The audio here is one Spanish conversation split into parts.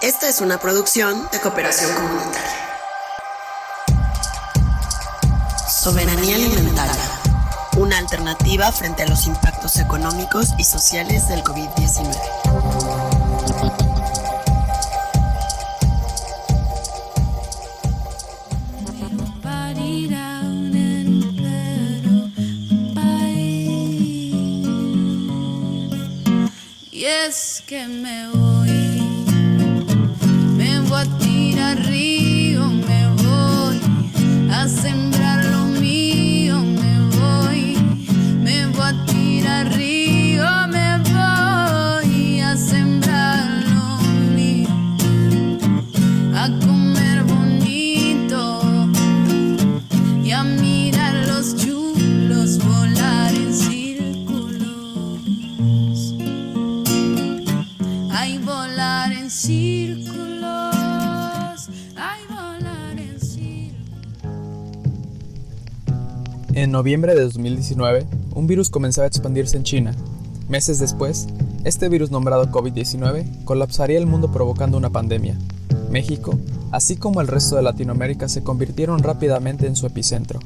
Esta es una producción de cooperación comunitaria. Soberanía alimentaria. Una alternativa frente a los impactos económicos y sociales del COVID-19. Noviembre de 2019, un virus comenzaba a expandirse en China. Meses después, este virus nombrado COVID-19 colapsaría el mundo provocando una pandemia. México, así como el resto de Latinoamérica, se convirtieron rápidamente en su epicentro.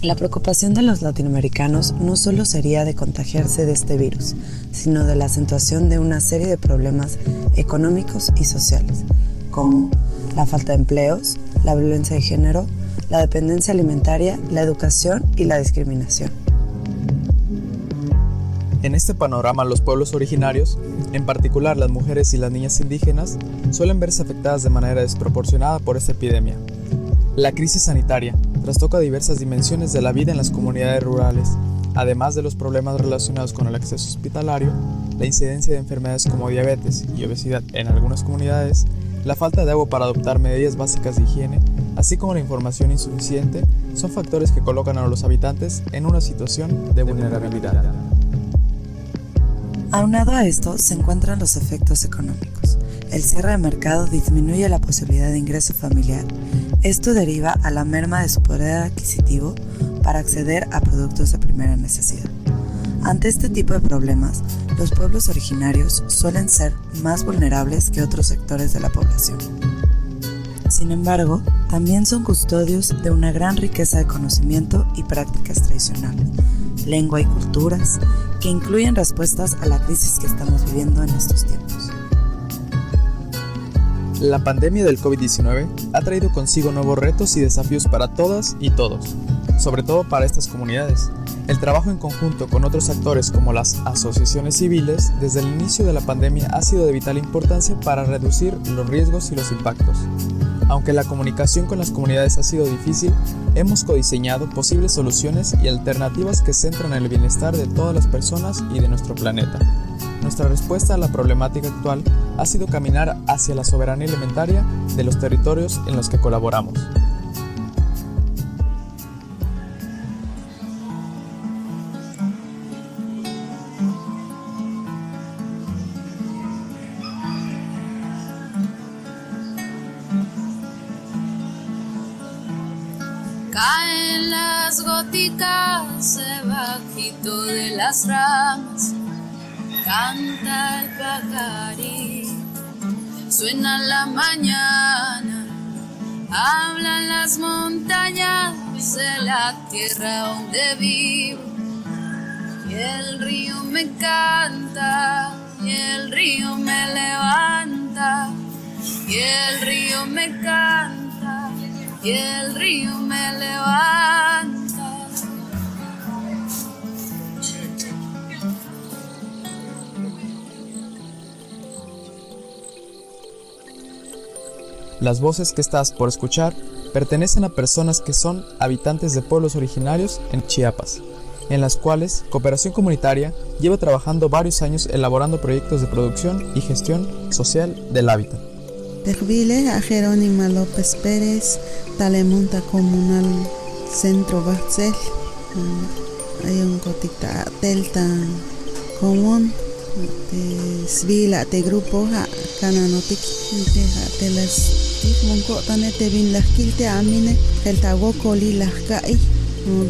La preocupación de los latinoamericanos no solo sería de contagiarse de este virus, sino de la acentuación de una serie de problemas económicos y sociales, como la falta de empleos, la violencia de género, la dependencia alimentaria, la educación y la discriminación. En este panorama, los pueblos originarios, en particular las mujeres y las niñas indígenas, suelen verse afectadas de manera desproporcionada por esta epidemia. La crisis sanitaria trastoca diversas dimensiones de la vida en las comunidades rurales, además de los problemas relacionados con el acceso hospitalario, la incidencia de enfermedades como diabetes y obesidad en algunas comunidades, la falta de agua para adoptar medidas básicas de higiene, así como la información insuficiente, son factores que colocan a los habitantes en una situación de vulnerabilidad. Aunado a esto se encuentran los efectos económicos. El cierre de mercado disminuye la posibilidad de ingreso familiar. Esto deriva a la merma de su poder adquisitivo para acceder a productos de primera necesidad. Ante este tipo de problemas, los pueblos originarios suelen ser más vulnerables que otros sectores de la población. Sin embargo, también son custodios de una gran riqueza de conocimiento y prácticas tradicionales, lengua y culturas, que incluyen respuestas a la crisis que estamos viviendo en estos tiempos. La pandemia del COVID-19 ha traído consigo nuevos retos y desafíos para todas y todos, sobre todo para estas comunidades. El trabajo en conjunto con otros actores como las asociaciones civiles desde el inicio de la pandemia ha sido de vital importancia para reducir los riesgos y los impactos. Aunque la comunicación con las comunidades ha sido difícil, hemos codiseñado posibles soluciones y alternativas que centran en el bienestar de todas las personas y de nuestro planeta. Nuestra respuesta a la problemática actual ha sido caminar hacia la soberanía alimentaria de los territorios en los que colaboramos. Goticas debajito de las ramas, canta el pajarito, suena la mañana, hablan las montañas de la tierra donde vivo, y el río me canta, y el río me levanta, y el río me canta y el río me levanta. Las voces que estás por escuchar pertenecen a personas que son habitantes de pueblos originarios en Chiapas, en las cuales Cooperación Comunitaria lleva trabajando varios años elaborando proyectos de producción y gestión social del hábitat. Tervile a Jerónima López Pérez, Talemonta Comunal Centro Barcel, hay un cotita Delta Común, de Svila, de grupo, Cananotic, de las Monco, Tanete Bin las Kilte Amine, el Tawokoli las Gai,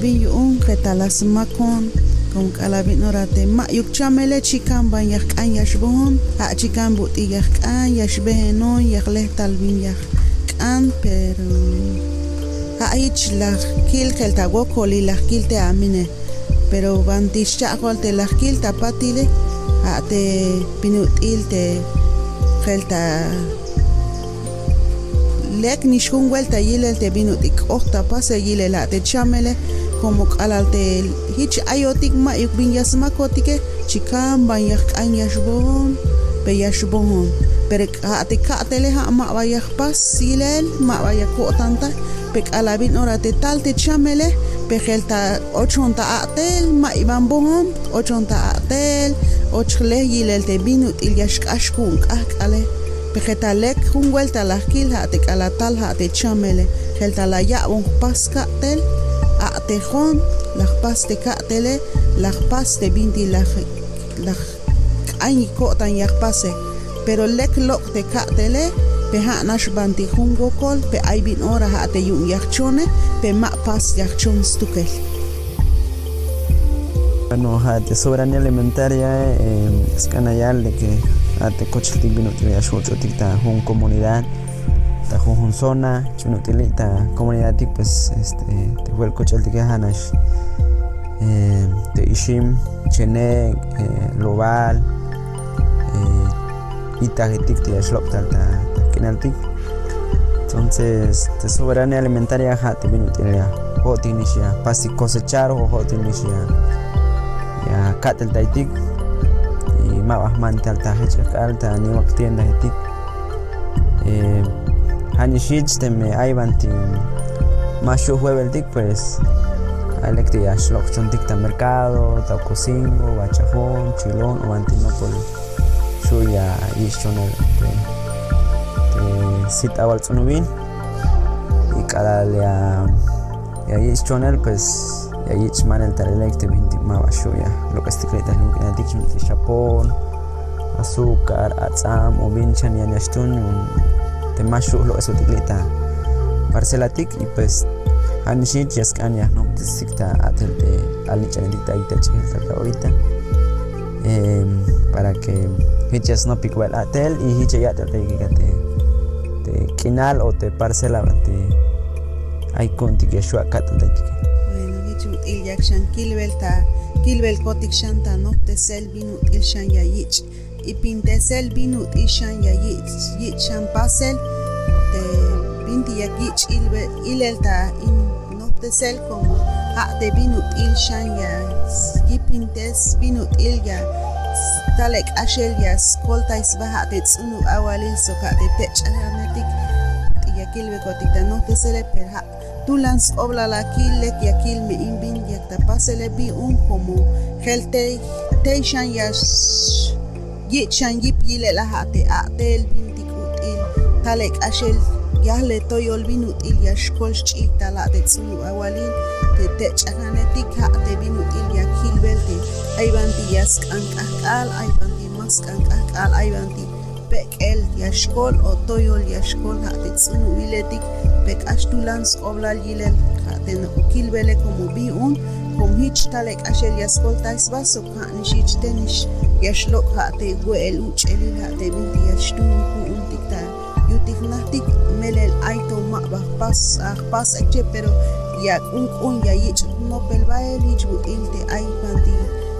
Billu un Getalas Macon, con calabin orate ma yuk chamele chikan ban yak kan yashbon ha chikan but yak kan yashbeno yak leh talbin yak kan pero ha ich la kil khel ta go koli la kil te amine pero lek nishkun vuelta yile te binut ik okta pase yile la te chamele como q'alaltel hich ayotik ma yuk bin yasmakotike chikam ban yak an yashbon pe yashbon pero ate katele ha ma vaya pas silel ma vaya kotanta pe alabin ora te tal te chamele pe gelta ochonta atel ma iban bon ochonta atel ochle yilel te binut il yashkashkun kakale pe gelta lek kun vuelta la kil ha te kalatal ha te chamele gelta la ya bon paska tel a'tejon laj pas te ka'tele laj pas te binti laj laj k'ay ko'tan yaj pase. Pero lek loq te ka'tele pe ha' nax banti jun wokol pe ay bin ora ha' te yun yaj chone pe ma' pas yaj chon stukel. Bueno, de soberanía alimentaria eh, es canayal de que ate cochiltik vino te chochotik ta jun comunidad ta jun zona chuno ta comunidad pues este te fue el coche que hanash eh, te ishim chene eh, lobal eh, itagetik te shlop tal ta kinaltik entonces te soberanía alimentaria ya. Ho tinisha pasi cosechar o ho tinisha ya katel taitik y ma bahman tal ta hechakal ta ni waktienda hetik eh, Hanishich te me aybanti mashu huebeltik pues alekti ashlok chontik ta mercado ta cocingo bachajón chilón o antinopol shuya yishonel te te sit awal tsunubin. Y cada ya ya yishonel pues ya yich te binti ma bashuya lo que stikleta lo que natik chunti chapón azúcar atzam o binchan ya nashtun te mashu lo eso tiklita parcelatik y pues anishit yaskanya no te sikta atel te alichanitita ita chihta ahorita. Eh, para que hichas no picuel atel y hicha ya te te te kinal o te parcela te ay conti que shua katal te bueno hichu il yak shan kilbel ta kilbel kotik shanta no te sel binu il shan ya yich. Y pintesel binut ishan ya yich yich shan pasel te binti ya yich ilbe ilel ta in no te sel como ha te binut il shan ya yipintes binut il ya talek ashel ya skolta isbaha te tsunu awalil so ka te techanatik ya kilbe kotik ta no te sele per ha tulans obla la kilek ya kilme inbin ya ta pasele bi un como helte te shan ya yichan yip yile la hate atel bintik util talek ashel yahle toyol binut il yashkol chi tala de tsulu awalin te te chakanetik ha te binut il yakil belte. Ay banti yask ankakal ay banti mask ankakal ay banti pekel yashkol o toyol yashkol ha te tsulu iletik pek ashtulans oblal yilel ha te no kilbele como bi un kom hich talek ashel yaskol tais baso ka nishich tenish yashlok ha te guel uchelil ha te binti yashtun ku untik ta yutik nahtik melel aito ma bah pas ah pas eche pero ya un un ya yich no bel bael hich bu ilte ay banti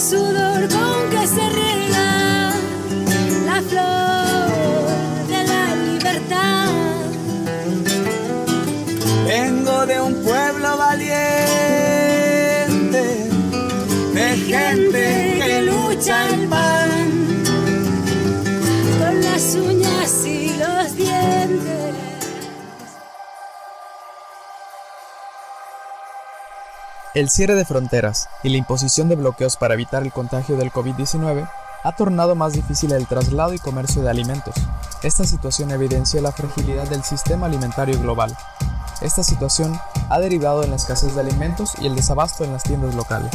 sudor con que se riega la flor de la libertad. Vengo de un pueblo valiente, de gente que lucha el pan. El cierre de fronteras y la imposición de bloqueos para evitar el contagio del COVID-19 ha tornado más difícil el traslado y comercio de alimentos. Esta situación evidencia la fragilidad del sistema alimentario global. Esta situación ha derivado en la escasez de alimentos y el desabasto en las tiendas locales.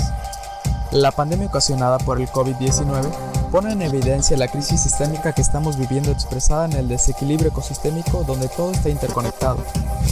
La pandemia ocasionada por el COVID-19 pone en evidencia la crisis sistémica que estamos viviendo expresada en el desequilibrio ecosistémico donde todo está interconectado,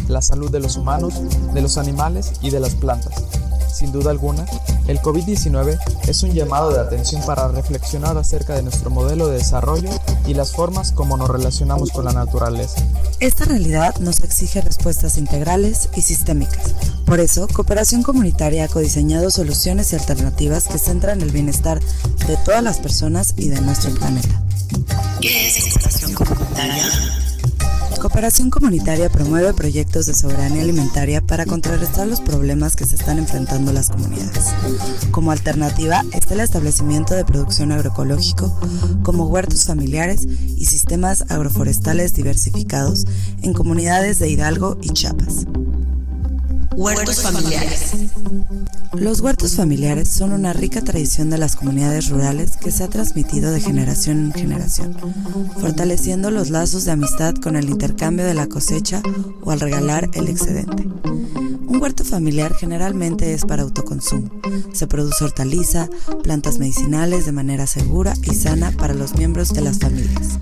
la salud de los humanos, de los animales y de las plantas. Sin duda alguna, el COVID-19 es un llamado de atención para reflexionar acerca de nuestro modelo de desarrollo y las formas como nos relacionamos con la naturaleza. Esta realidad nos exige respuestas integrales y sistémicas. Por eso, Cooperación Comunitaria ha codiseñado soluciones y alternativas que centran el bienestar de todas las personas y de nuestro planeta. ¿Qué es cooperación comunitaria? Cooperación Comunitaria promueve proyectos de soberanía alimentaria para contrarrestar los problemas que se están enfrentando las comunidades. Como alternativa está el establecimiento de producción agroecológico, como huertos familiares y sistemas agroforestales diversificados en comunidades de Hidalgo y Chiapas. Huertos familiares. Los huertos familiares son una rica tradición de las comunidades rurales que se ha transmitido de generación en generación, fortaleciendo los lazos de amistad con el intercambio de la cosecha o al regalar el excedente. Un huerto familiar generalmente es para autoconsumo. Se produce hortaliza, plantas medicinales de manera segura y sana para los miembros de las familias.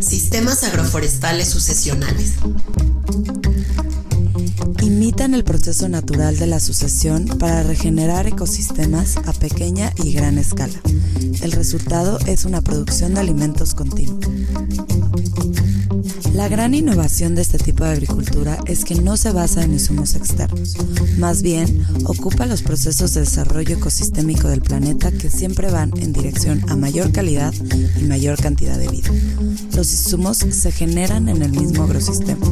Sistemas agroforestales sucesionales imitan el proceso natural de la sucesión para regenerar ecosistemas a pequeña y gran escala. El resultado es una producción de alimentos continua. La gran innovación de este tipo de agricultura es que no se basa en insumos externos, más bien ocupa los procesos de desarrollo ecosistémico del planeta que siempre van en dirección a mayor calidad y mayor cantidad de vida. Los insumos se generan en el mismo agrosistema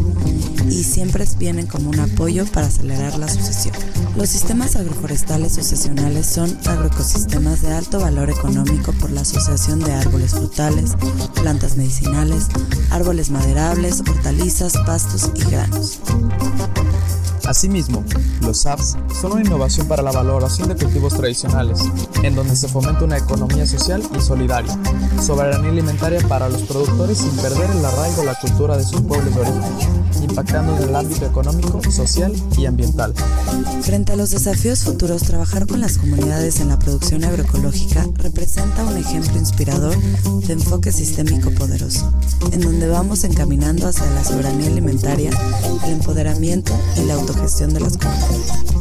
y siempre vienen como un apoyo para acelerar la sucesión. Los sistemas agroforestales sucesionales son agroecosistemas de alto valor económico por la asociación de árboles frutales, plantas medicinales, árboles hortalizas, pastos y granos. Asimismo, los apps son una innovación para la valoración de cultivos tradicionales, en donde se fomenta una economía social y solidaria, soberanía alimentaria para los productores sin perder el arraigo de la cultura de sus pueblos de origen, impactando en el ámbito económico, social y ambiental. Frente a los desafíos futuros, trabajar con las comunidades en la producción agroecológica representa un ejemplo inspirador de enfoque sistémico poderoso, en donde vamos encaminando hacia la soberanía alimentaria, el empoderamiento y la autogestión de las.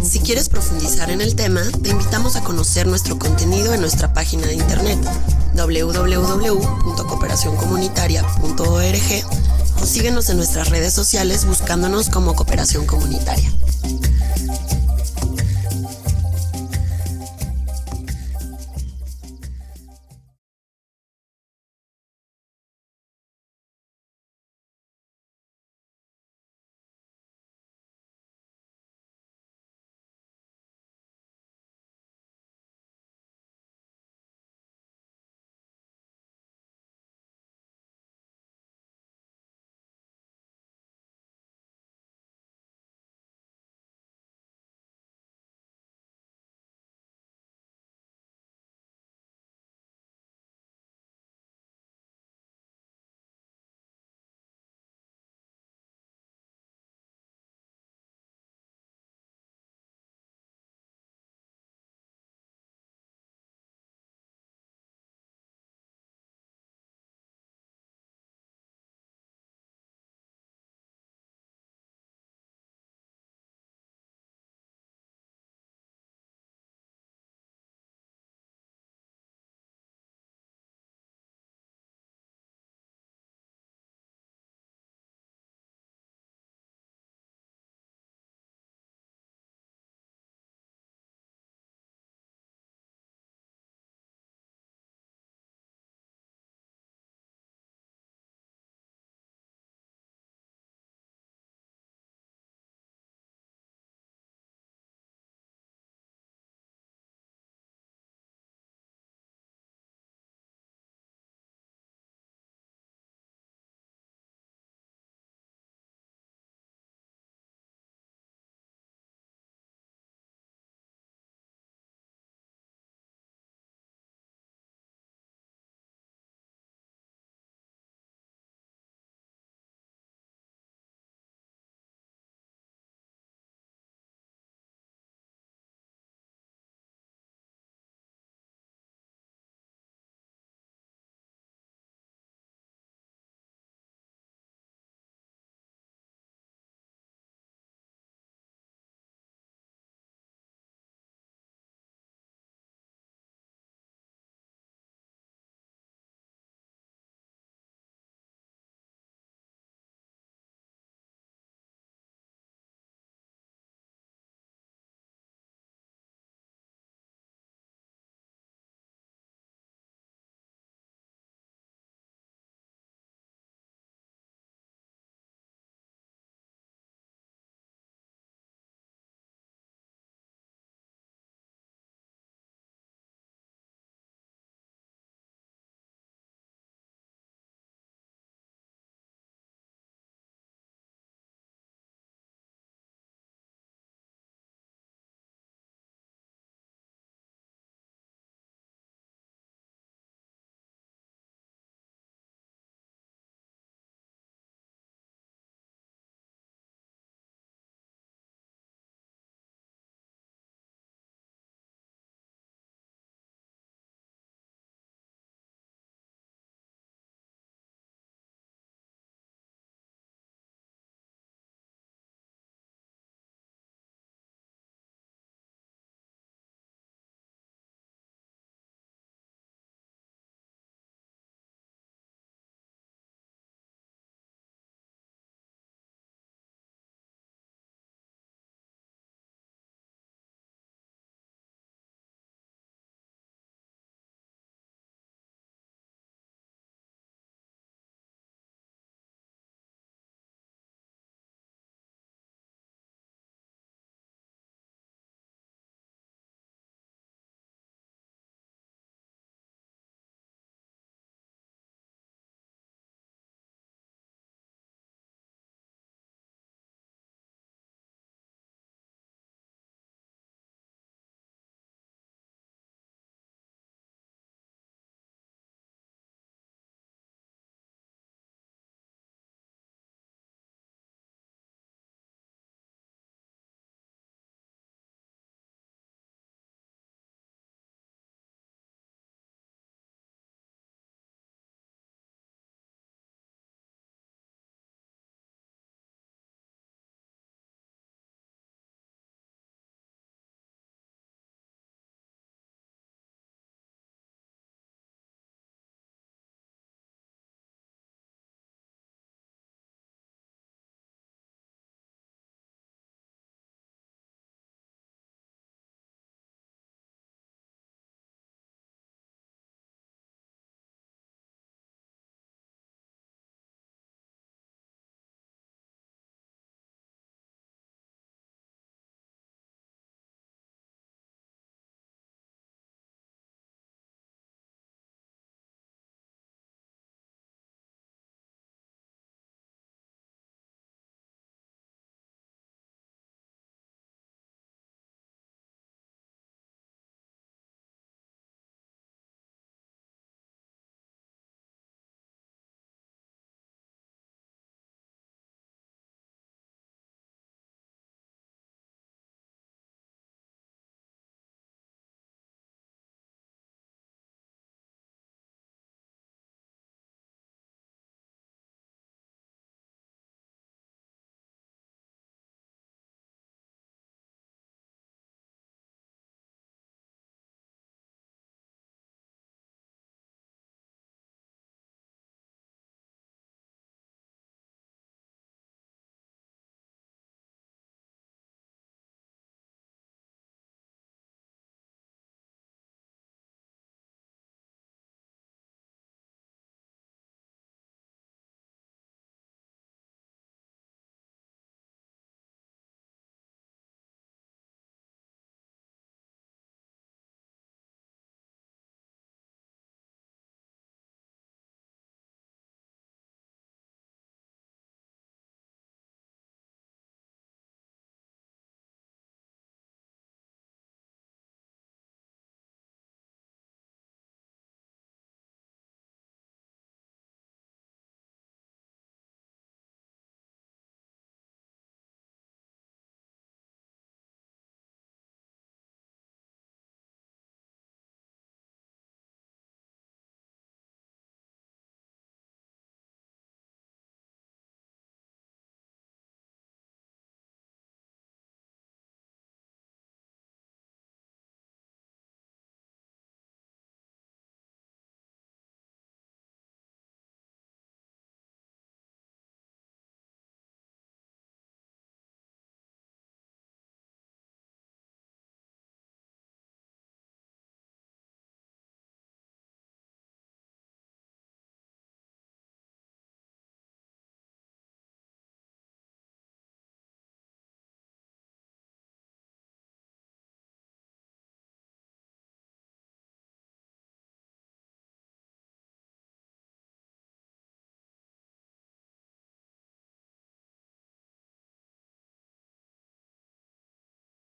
Si quieres profundizar en el tema, te invitamos a conocer nuestro contenido en nuestra página de internet www.cooperacioncomunitaria.org o síguenos en nuestras redes sociales buscándonos como Cooperación Comunitaria.